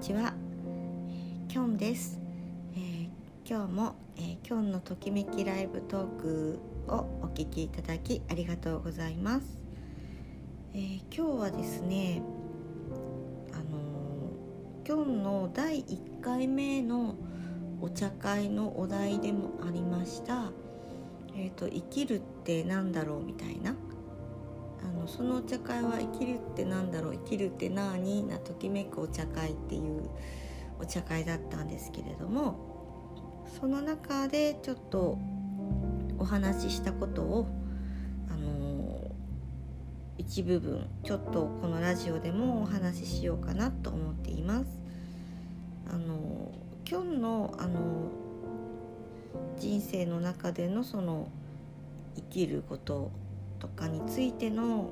ちは、きょんです、えー、今日も、えー、きょんのときめきライブトークをお聞きいただきありがとうございます、えー、今日はですねあのきょんの第1回目のお茶会のお題でもありました。えーと生きるってなんだろうみたいな。あのそのお茶会は生きるってなんだろう生きるって何なときめくお茶会っていうお茶会だったんですけれどもその中でちょっとお話ししたことをあの一部分ちょっとこのラジオでもお話ししようかなと思っています。あの今日のあの人生の中でのその生きることとかについての、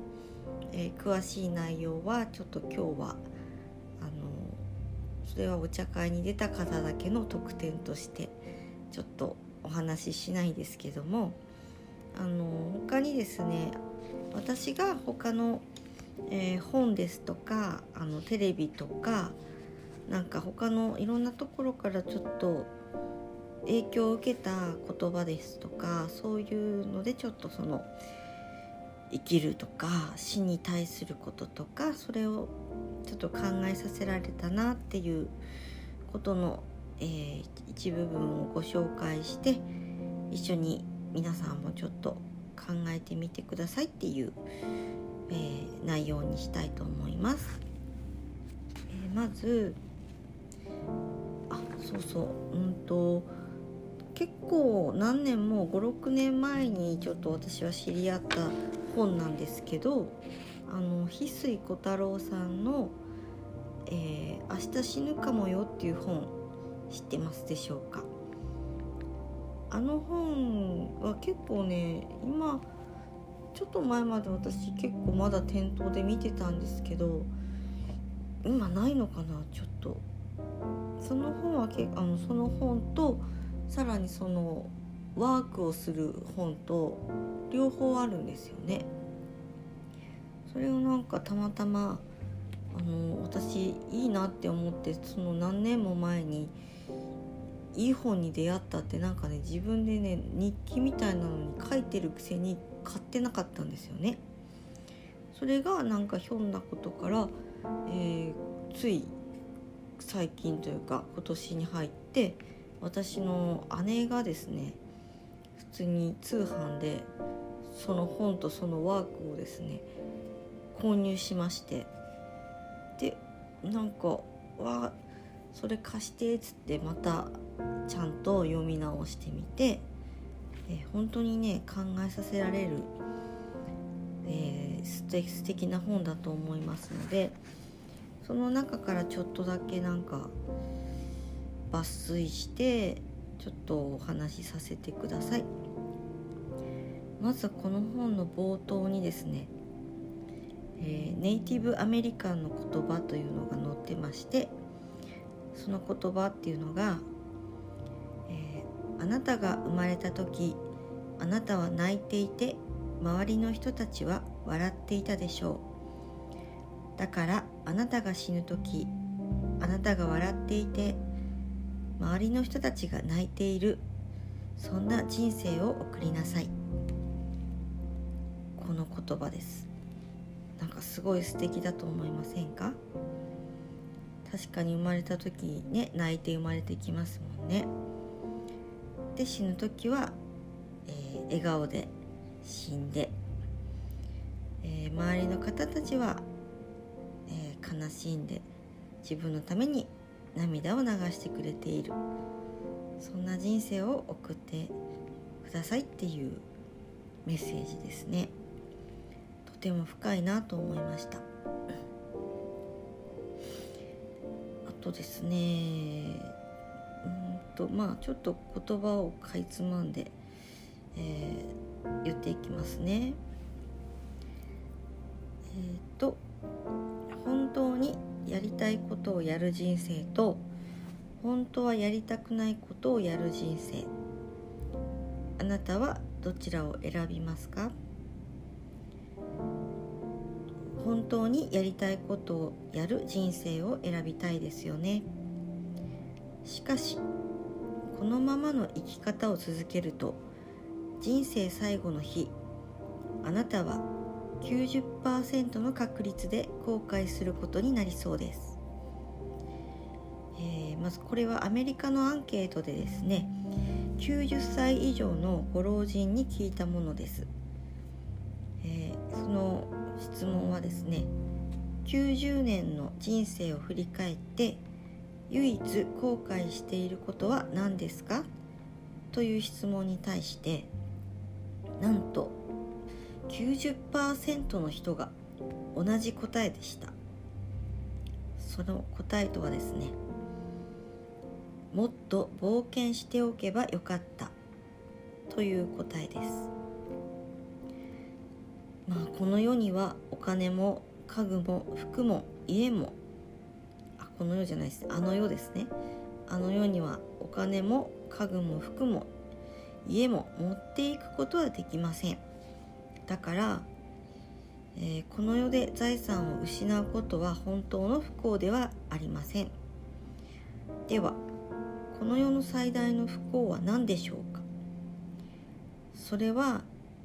えー、詳しい内容はちょっと今日はあのそれはお茶会に出た方だけの特典としてちょっとお話ししないですけどもあの他にですね私が他の、えー、本ですとかあのテレビとかなんか他のいろんなところからちょっと影響を受けた言葉ですとかそういうのでちょっとその生きるとか死に対することとかそれをちょっと考えさせられたなっていうことの、えー、一部分をご紹介して一緒に皆さんもちょっと考えてみてくださいっていう、えー、内容にしたいと思います。えー、まずあそうそううんと結構何年も56年前にちょっと私は知り合った本なんですけどあの翡翠小太郎さんの、えー「明日死ぬかもよ」っていう本知ってますでしょうか？あの本は結構ね今ちょっと前まで私結構まだ店頭で見てたんですけど今ないのかなちょっと。その本はけあのその本とさらにそのワークをする本と両方あるんですよね。それをなんかたまたまあの私いいなって思ってその何年も前にいい本に出会ったってなんかね自分でね日記みたいなのに書いてるくせに買ってなかったんですよね。それがなんかひょんなことから、えー、つい最近というか今年に入って私の姉がですね普通に通販でその本とそのワークをですね購入しましてでなんか「わそれ貸して」っつってまたちゃんと読み直してみて、え本当にね考えさせられる、えー、素敵素敵な本だと思いますのでその中からちょっとだけなんか抜粋してちょっとお話しさせてください。まずこの本の冒頭にですね、えー、ネイティブアメリカンの言葉というのが載ってましてその言葉っていうのが、えー、あなたが生まれた時あなたは泣いていて周りの人たちは笑っていたでしょう。だからあなたが死ぬ時あなたが笑っていて周りの人たちが泣いている。そんな人生を送りなさい。この言葉です。なんかすごい素敵だと思いませんか？確かに生まれた時ね泣いて生まれてきますもんね。で死ぬ時は、えー、笑顔で死んで、えー、周りの方たちは、えー、悲しんで自分のために涙を流してくれている。そんな人生を送ってくださいっていうメッセージですね。とても深いなと思いました。あとですねうんとまあちょっと言葉をかいつまんで、えー、言っていきますね。えっ、と本当にやりたいことをやる人生と本当はやりたくないことをやる人生。あなたはどちらを選びますか？本当にやりたいことをやる人生を選びたいですよね。しかしこのままの生き方を続けると人生最後の日あなたは90%の確率で後悔することになりそうです、えー、まずこれはアメリカのアンケートでですね90歳以上のご老人に聞いたものです、えー、その質問はですね90年の人生を振り返って唯一後悔していることは何ですか？という質問に対してなんと90%の人が同じ答えでした。その答えとはですねもっと冒険しておけばよかったという答えです。まあこの世にはお金も家具も服も家もあこの世じゃないです。あの世ですね。あの世にはお金も家具も服も家も持っていくことはできません。だから、えー、この世で財産を失うことは本当の不幸ではありません。ではこの世の最大の不幸は何でしょうか？それは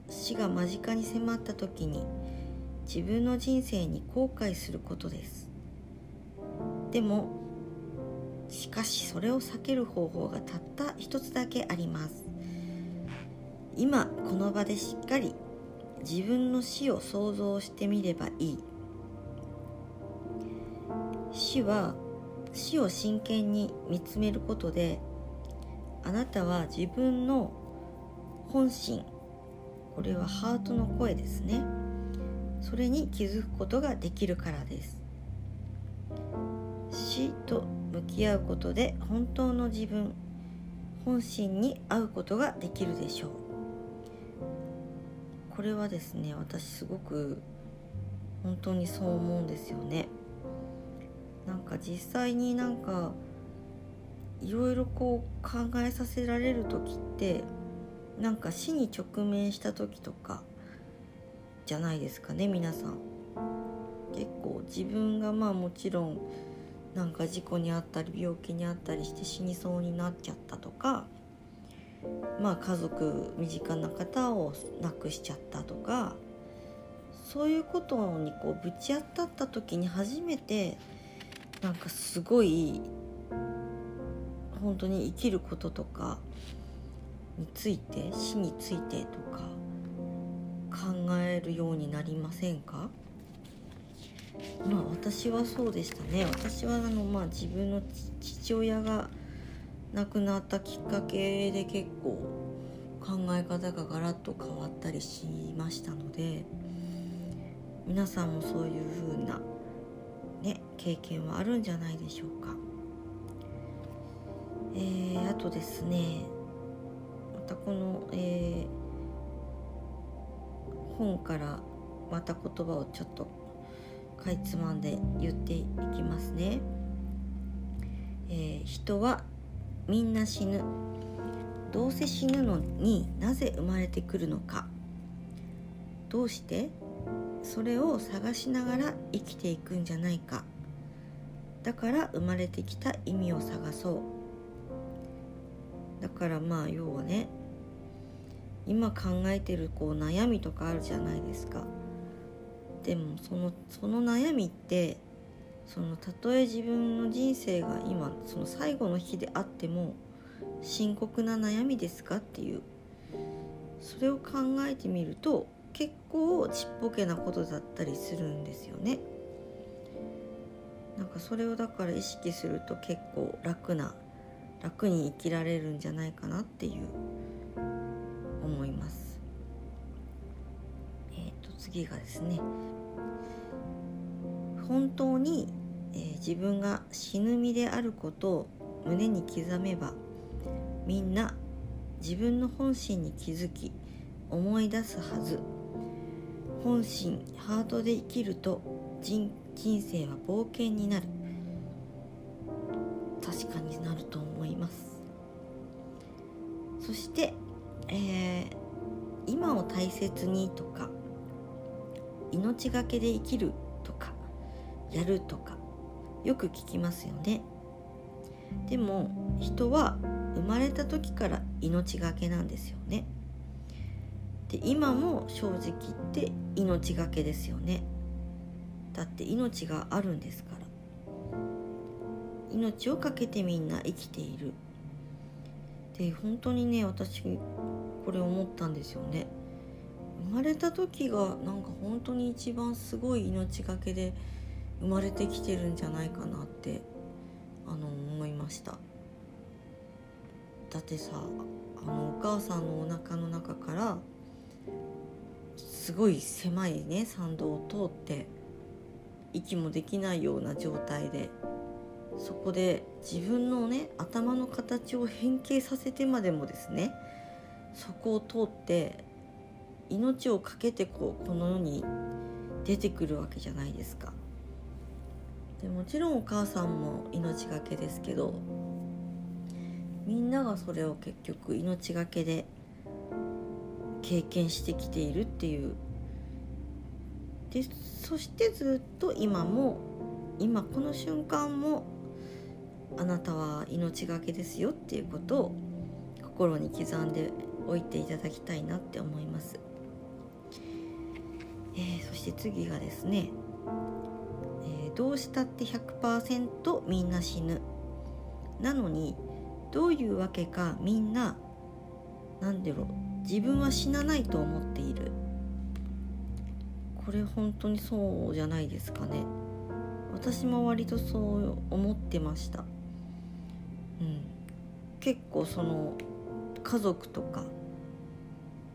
死が間近に迫った時に自分の人生に後悔することです。でもしかしそれを避ける方法がたった一つだけあります。今この場でしっかり自分の死を想像してみればいい。死は死を真剣に見つめることであなたは自分の本心これはハートの声ですね。それに気づくことができるからです。死と向き合うことで本当の自分本心に会うことができるでしょう。これはですね私すごく本当にそう思うんですよね。なんか実際になんかいろいろこう考えさせられる時ってなんか死に直面した時とかじゃないですかね皆さん。結構自分がまあもちろんなんか事故にあったり病気にあったりして死にそうになっちゃったとかまあ家族身近な方を亡くしちゃったとかそういうことにこうぶち当たった時に初めてなんかすごい本当に生きることとかについて死についてとか考えるようになりませんか？まあ私はそうでしたね。私はあのまあ自分の父親が亡くなったきっかけで結構考え方がガラッと変わったりしましたので皆さんもそういう風なね経験はあるんじゃないでしょうか。えー、あとですねまたこの、えー、本からまた言葉をちょっとかいつまんで言っていきますね。えー、人はみんな死ぬ。どうせ死ぬのになぜ生まれてくるのか。どうして？それを探しながら生きていくんじゃないか。だから生まれてきた意味を探そう。だからまあ要はね今考えてるこう悩みとかあるじゃないですか。でもそのその悩みってそのたとえ自分の人生が今その最後の日であっても深刻な悩みですかっていうそれを考えてみると結構ちっぽけなことだったりするんですよね。なんかそれをだから意識すると結構楽な楽に生きられるんじゃないかなっていう思います。えっ、ー、と次がですね本当に、えー、自分が死ぬ身であることを胸に刻めばみんな自分の本心に気づき思い出すはず。本心ハートで生きると人人生は冒険になる。確かになると思います。そして、えー、今を大切にとか命がけで生きるとかやるとかよく聞きますよね。でも人は生まれた時から命がけなんですよね。で今も正直言って命がけですよね。だって命があるんですから。命を懸けてみんな生きている。で本当にね私これ思ったんですよね。生まれた時がなんか本当に一番すごい命がけで生まれてきてるんじゃないかなってあの思いましただってさあのお母さんのお腹の中からすごい狭いね参道を通って息もできないような状態でそこで自分のね頭の形を変形させてまでもですねそこを通って命を懸けてこうこの世に出てくるわけじゃないですか。でもちろんお母さんも命がけですけどみんながそれを結局命がけで経験してきているっていう。でそしてずっと今も今この瞬間もあなたは命がけですよっていうことを心に刻んでおいていただきたいなって思います、えー、そして次がですね、どうしたって100%みんな死ぬ。なのにどういうわけかみんな何だろう自分は死なないと思っている。これ本当にそうじゃないですかね。私も割とそう思ってました。うん。結構その家族とか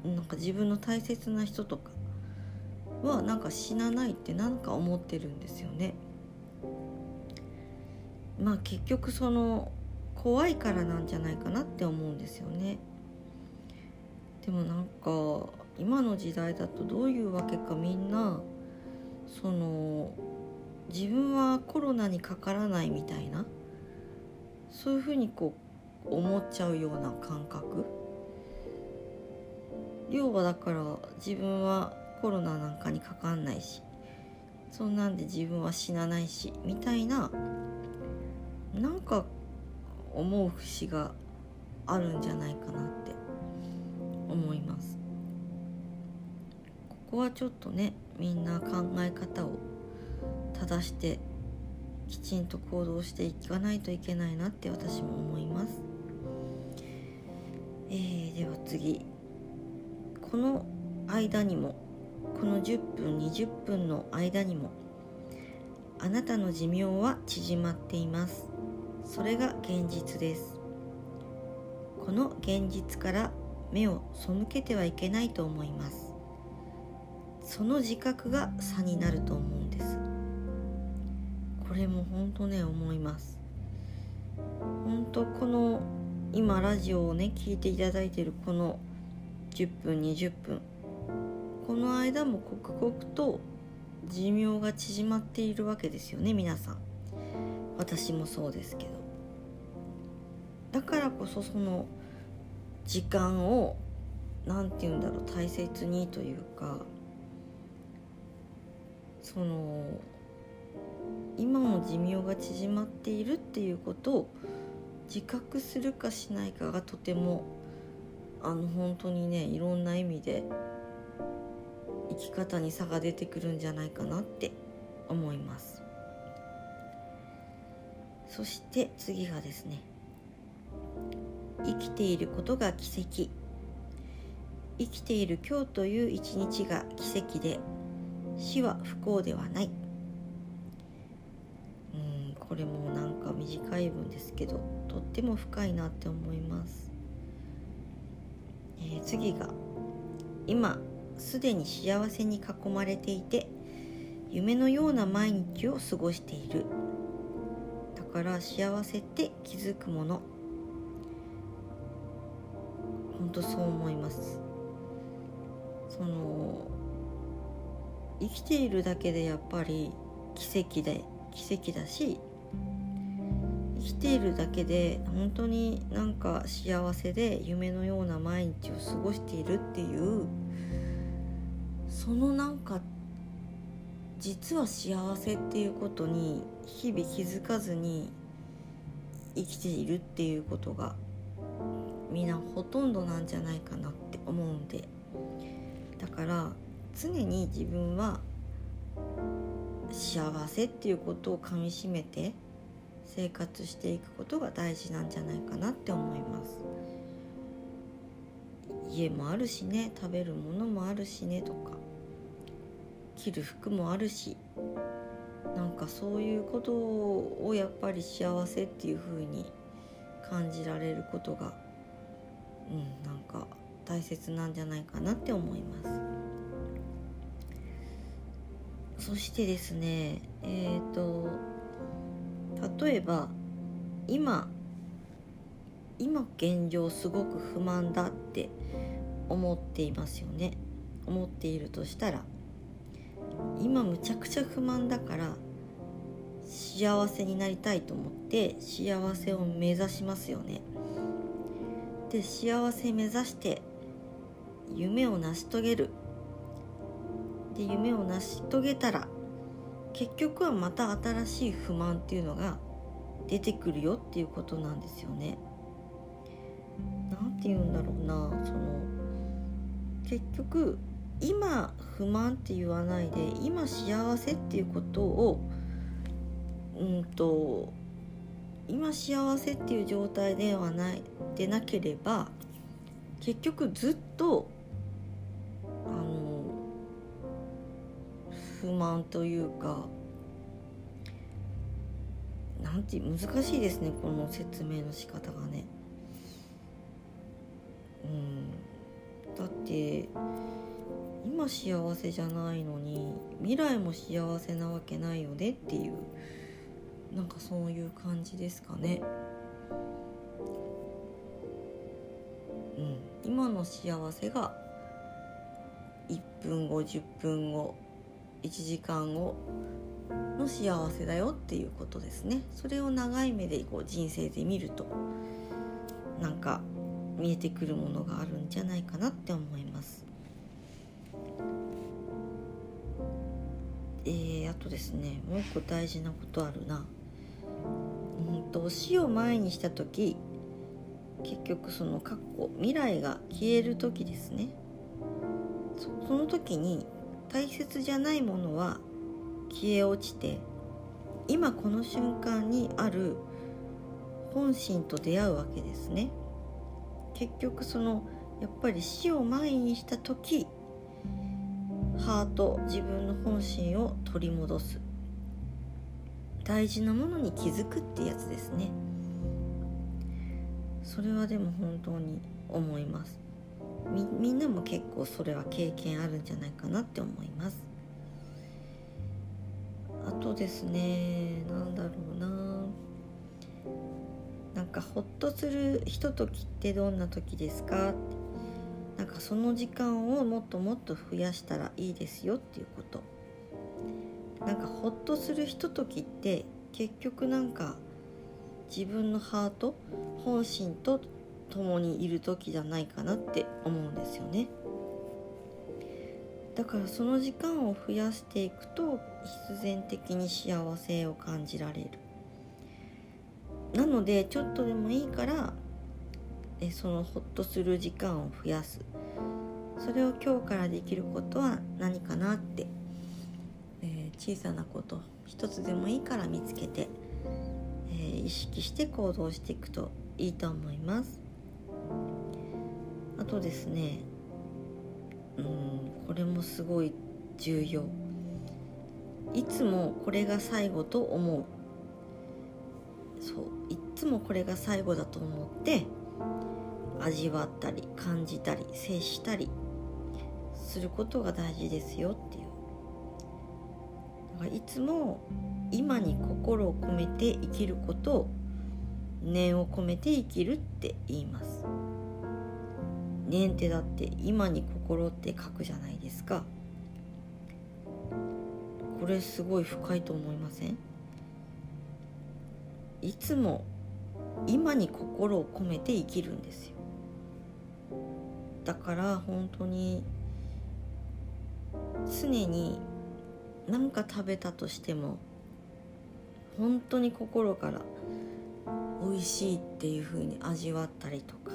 なんか自分の大切な人とかはなんか死なないってなんか思ってるんですよね。まあ結局その怖いからなんじゃないかなって思うんですよね。でもなんか今の時代だとどういうわけかみんなその自分はコロナにかからないみたいなそういうふうにこう思っちゃうような感覚。要はだから自分はコロナなんかにかかんないしそんなんで自分は死なないしみたいななんか思う節があるんじゃないかなって思います。ここはちょっとねみんな考え方を正してきちんと行動していかないといけないなって私も思います、えー、では次。この間にもこの10分20分の間にもあなたの寿命は縮まっています。それが現実です。この現実から目を背けてはいけないと思います。その自覚が差になると思うんです。これも本当ね思います。本当この今ラジオをね聞いていただいているこの10分20分の間も刻々と寿命が縮まっているわけですよね皆さん。私もそうですけど。だからこそその時間を何て言うんだろう大切にというかその今も寿命が縮まっているっていうことを自覚するかしないかがとてもあの本当にねいろんな意味で生き方に差が出てくるんじゃないかなって思います。そして次がですね。生きていることが奇跡。生きている今日という一日が奇跡で死は不幸ではない。うんこれもなんか短い文ですけどとっても深いなって思います、えー、次が今すでに幸せに囲まれていて夢のような毎日を過ごしている。だから幸せって気づくもの。本当そう思います。その生きているだけでやっぱり奇跡で奇跡だし生きているだけで本当になんか幸せで夢のような毎日を過ごしているっていうそのなんか実は幸せっていうことに日々気づかずに生きているっていうことがみんなほとんどなんじゃないかなって思うんで。だから常に自分は幸せっていうことをかみしめて生活していくことが大事なんじゃないかなって思います。家もあるしね食べるものもあるしねとか。着る服もあるしなんかそういうことをやっぱり幸せっていう風に感じられることがうんなんか大切なんじゃないかなって思います。そしてですねえっ、ー、と例えば今今現状すごく不満だって思っていますよね。思っているとしたら今むちゃくちゃ不満だから幸せになりたいと思って幸せを目指しますよねで幸せ目指して夢を成し遂げるで夢を成し遂げたら結局はまた新しい不満っていうのが出てくるよっていうことなんですよね。なんて言うんだろうなその結局今不満って言わないで今幸せっていうことをうんと今幸せっていう状態ではないでなければ結局ずっとあの不満というかなんて難しいですねこの説明の仕方がね。うんだって今幸せじゃないのに未来も幸せなわけないよねっていうなんかそういう感じですかね。うん、今の幸せが1分後10分後1時間後の幸せだよっていうことですね。それを長い目でこう人生で見るとなんか見えてくるものがあるんじゃないかなって思います。えー、あとですねもう一個大事なことあるな。うんと死を前にした時結局その過去未来が消える時ですね。その時に大切じゃないものは消え落ちて今この瞬間にある本心と出会うわけですね。結局そのやっぱり死を前にした時ハート自分の本心を取り戻す。大事なものに気づくってやつですね。それはでも本当に思います。みんなも結構それは経験あるんじゃないかなって思います。あとですね何だろうな。なんかほっとするひとときってどんな時ですかなんかその時間をもっともっと増やしたらいいですよっていうこと。なんかほっとするひとときって結局なんか自分のハート本心と共にいる時じゃないかなって思うんですよね。だからその時間を増やしていくと必然的に幸せを感じられる。なのでちょっとでもいいからえそのホッとする時間を増やす。それを今日からできることは何かなって。小さなこと一つでもいいから見つけて、えー、意識して行動していくといいと思います。あとですねうんこれもすごい重要。いつもこれが最後と思う。そういつもこれが最後だと思って味わったり感じたり接したりすることが大事ですよっていう。だからいつも今に心を込めて生きることを念を込めて生きるって言います。念ってだって今に心って書くじゃないですか。これすごい深いと思いません？いつも今に心を込めて生きるんですよ。だから本当に常に何か食べたとしても本当に心から美味しいっていう風に味わったりとか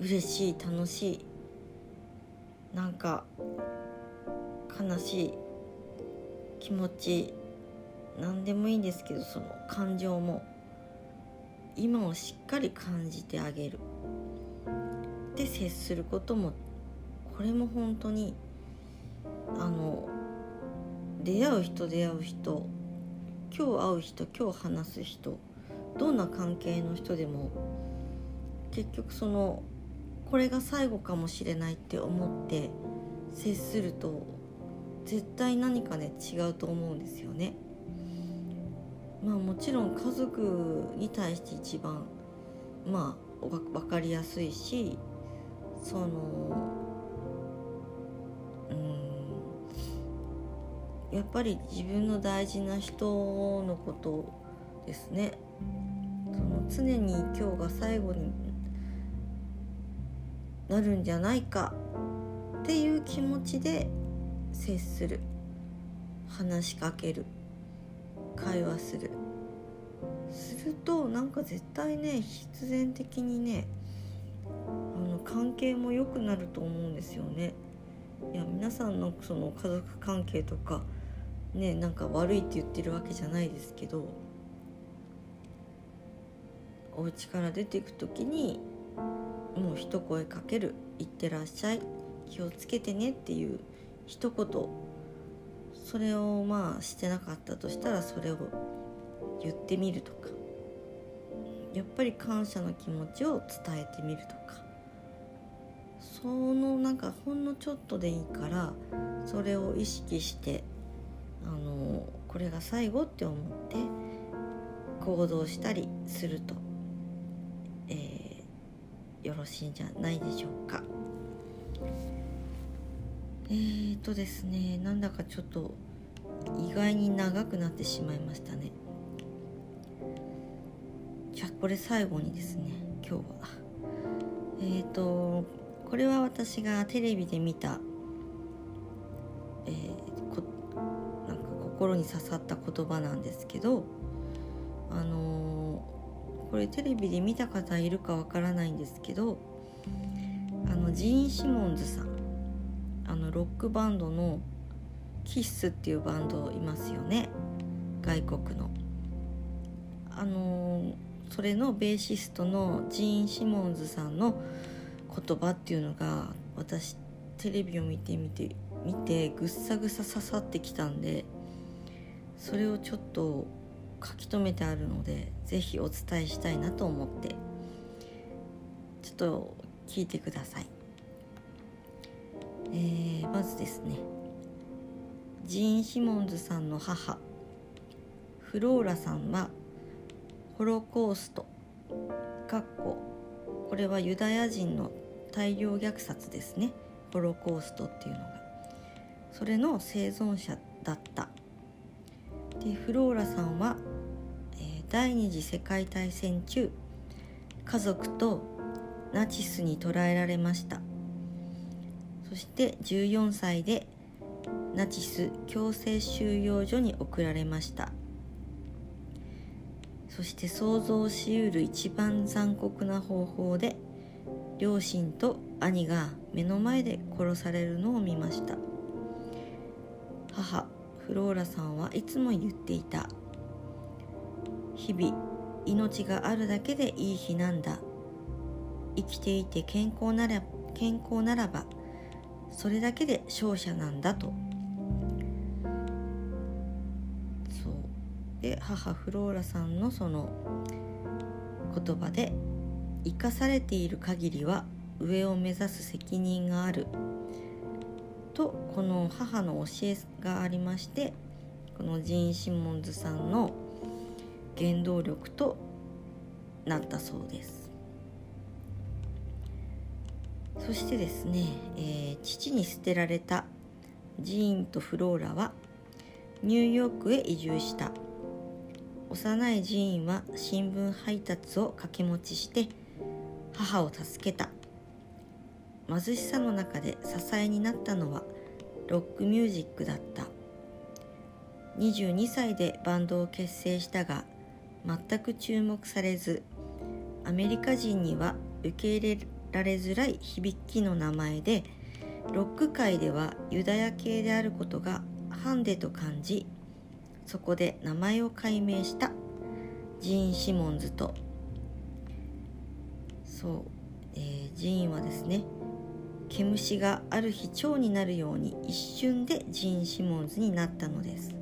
嬉しい楽しいなんか悲しい気持ち何でもいいんですけどその感情も今をしっかり感じてあげる。で接することもこれも本当にあの出会う人出会う人今日会う人今日話す人どんな関係の人でも結局そのこれが最後かもしれないって思って接すると絶対何かね違うと思うんですよね。まあもちろん家族に対して一番まあ分かりやすいしそのうんやっぱり自分の大事な人のことですね。その常に今日が最後になるんじゃないかっていう気持ちで接する。話しかける。会話する。するとなんか絶対ね必然的にね関係も良くなると思うんですよね。いや皆さんのその家族関係とかねなんか悪いって言ってるわけじゃないですけどお家から出ていく時にもう一声かける「いってらっしゃい気をつけてね」っていう一言それをまあしてなかったとしたらそれを言ってみるとかやっぱり感謝の気持ちを伝えてみるとかそのなんかほんのちょっとでいいからそれを意識してあのこれが最後って思って行動したりすると、えー、よろしいんじゃないでしょうか。えーとですねなんだかちょっと意外に長くなってしまいましたね。じゃあこれ最後にですね今日はえーとこれは私がテレビで見た、えー、こなんか心に刺さった言葉なんですけどあのー、これテレビで見た方いるかわからないんですけどあのジーン・シモンズさんあのロックバンドのキッスっていうバンドいますよね外国の。あのーそれのベーシストのジーン・シモンズさんの言葉っていうのが私テレビを見てみて見てぐっさぐさ刺さってきたんでそれをちょっと書き留めてあるので是非お伝えしたいなと思ってちょっと聞いてください。えー、まずですねジーン・シモンズさんの母フローラさんはホロコーストかっここれはユダヤ人の大量虐殺ですね。ホロコーストっていうのが。それの生存者だった。でフローラさんは、え、第二次世界大戦中家族とナチスに捕らえられました。そして14歳でナチス強制収容所に送られました。そして想像しうる一番残酷な方法で両親と兄が目の前で殺されるのを見ました。母フローラさんはいつも言っていた。日々命があるだけでいい日なんだ。生きていて健康なら健康ならばそれだけで勝者なんだと。で母フローラさんのその言葉で「生かされている限りは上を目指す責任がある」とこの母の教えがありましてこのジーン・シモンズさんの原動力となったそうです。そしてですね、えー、父に捨てられたジーンとフローラはニューヨークへ移住した。幼い寺院は新聞配達を掛け持ちして母を助けた。貧しさの中で支えになったのはロックミュージックだった。22歳でバンドを結成したが全く注目されずアメリカ人には受け入れられづらい響きの名前でロック界ではユダヤ系であることがハンデと感じそこで名前を改名した。ジーン・シモンズと。そう、えー、ジーンはですね毛虫がある日蝶になるように一瞬でジーン・シモンズになったのです。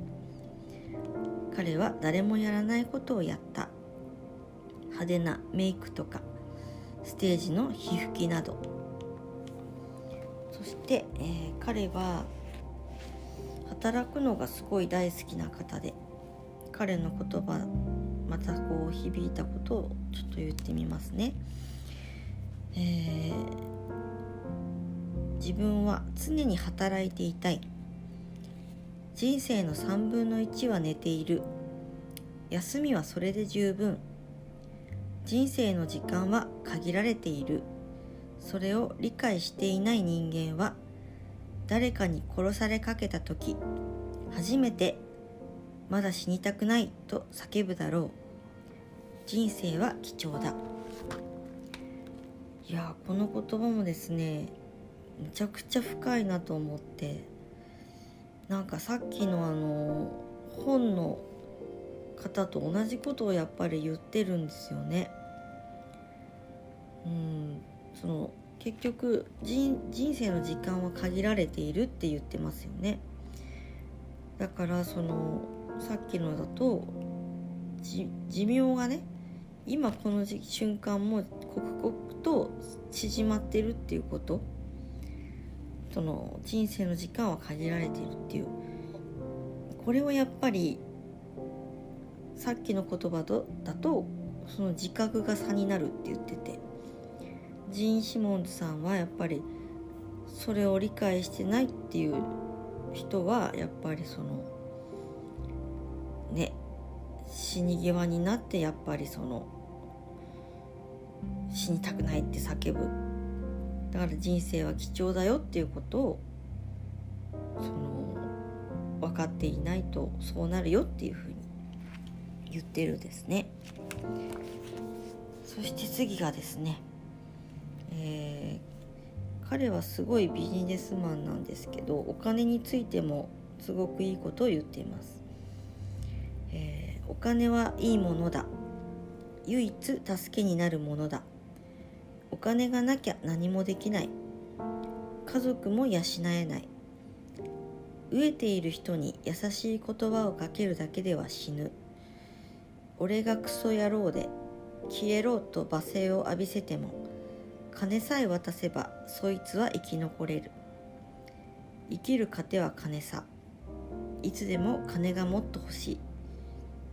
彼は誰もやらないことをやった。派手なメイクとかステージの皮膚きなど。そして、えー、彼は働くのがすごい大好きな方で彼の言葉またこう響いたことをちょっと言ってみますね。えー、自分は常に働いていたい。人生の3分の1は寝ている。休みはそれで十分。人生の時間は限られている。それを理解していない人間は誰かに殺されかけた時初めてまだ死にたくないと叫ぶだろう。人生は貴重だ。いやこの言葉もですねめちゃくちゃ深いなと思って。なんかさっきのあの本の方と同じことをやっぱり言ってるんですよね。うんその結局人生の時間は限られているって言ってますよね。だからそのさっきのだと寿命がね今この瞬間も刻々と縮まってるっていうこと。その人生の時間は限られているっていう。これはやっぱりさっきの言葉だとその自覚が差になるって言ってて。ジーン・シモンズさんはやっぱりそれを理解してないっていう人はやっぱりそのね死に際になってやっぱりその死にたくないって叫ぶ。だから人生は貴重だよっていうことをその分かっていないとそうなるよっていうふうに言ってるんですね。そして次がですねえー、彼はすごいビジネスマンなんですけどお金についてもすごくいいことを言っています、えー、お金はいいものだ。唯一助けになるものだ。お金がなきゃ何もできない。家族も養えない。飢えている人に優しい言葉をかけるだけでは死ぬ。俺がクソ野郎で消えろと罵声を浴びせても金さえ渡せばそいつは生き残れる。生きる糧は金さ。いつでも金がもっと欲しい。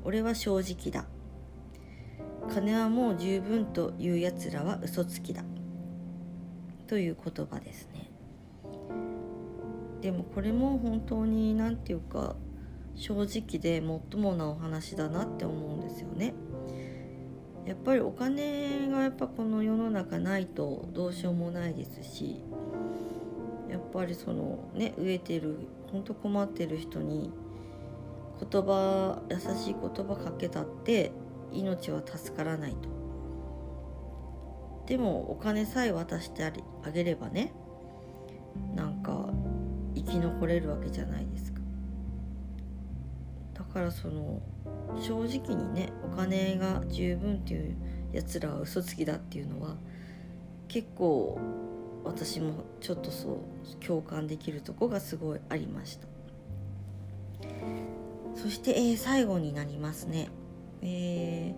俺は正直だ。金はもう十分というやつらは嘘つきだ。という言葉ですね。でもこれも本当に何て言うか正直でもっともなお話だなって思うんですよね。やっぱりお金がやっぱこの世の中ないとどうしようもないですしやっぱりそのね飢えてるほんと困ってる人に言葉優しい言葉かけたって命は助からないと。でもお金さえ渡してあげればねなんか生き残れるわけじゃないですか。だからその正直にねお金が十分っていうやつらは嘘つきだっていうのは結構私もちょっとそう共感できるとこがすごいありました。そして、えー、最後になりますね。え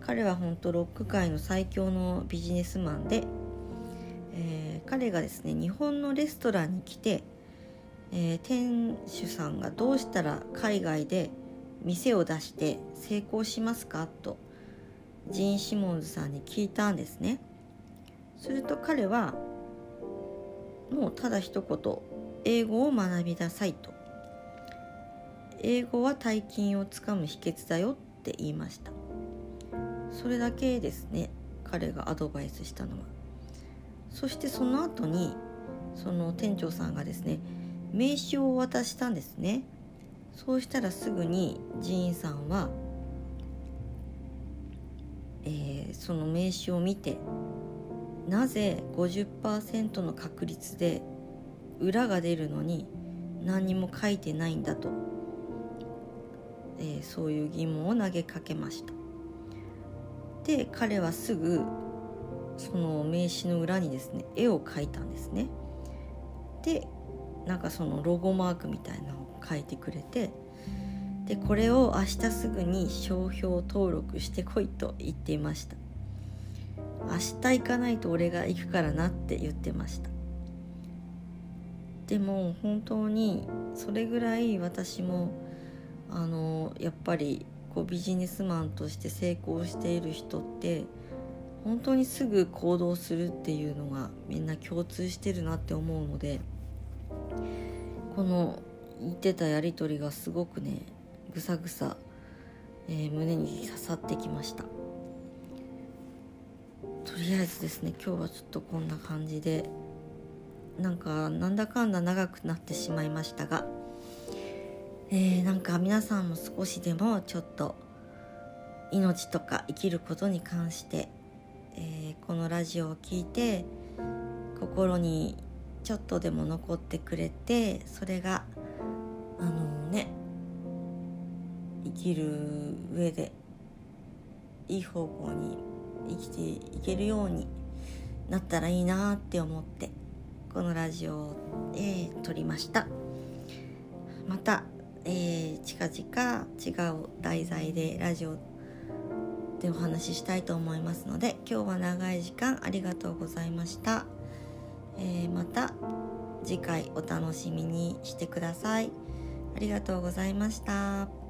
ー、彼は本当ロック界の最強のビジネスマンで、えー、彼がですね日本のレストランに来て、え、店主さんがどうしたら海外で店を出して成功しますか？とジーン・シモンズさんに聞いたんですね。すると彼はもうただ一言英語を学びなさいと。英語は大金をつかむ秘訣だよって言いました。それだけですね彼がアドバイスしたのは。そしてその後にその店長さんがですね名刺を渡したんですね。そうしたらすぐにジーンさんは、えー、その名刺を見てなぜ50%の確率で裏が出るのに何にも書いてないんだと、えー、そういう疑問を投げかけました。で彼はすぐその名刺の裏にですね絵を描いたんですね。でなんかそのロゴマークみたいなのを書いてくれてでこれを明日すぐに商標登録してこいと言っていました。明日行かないと俺が行くからなって言ってました。でも本当にそれぐらい私もあのやっぱりこうビジネスマンとして成功している人って本当にすぐ行動するっていうのがみんな共通してるなって思うのでこの言ってたやり取りがすごくねぐさぐさ、えー、胸に刺さってきました。とりあえずですね今日はちょっとこんな感じでなんかなんだかんだ長くなってしまいましたが、えー、なんか皆さんも少しでもちょっと命とか生きることに関して、えー、このラジオを聴いて心にちょっとでも残ってくれてそれがきる上でいい方向に生きていけるようになったらいいなって思ってこのラジオを、えー、撮りましたまた、えー、近々違う題材でラジオでお話ししたいと思いますので今日は長い時間ありがとうございました。えー、また次回お楽しみにしてください。ありがとうございました。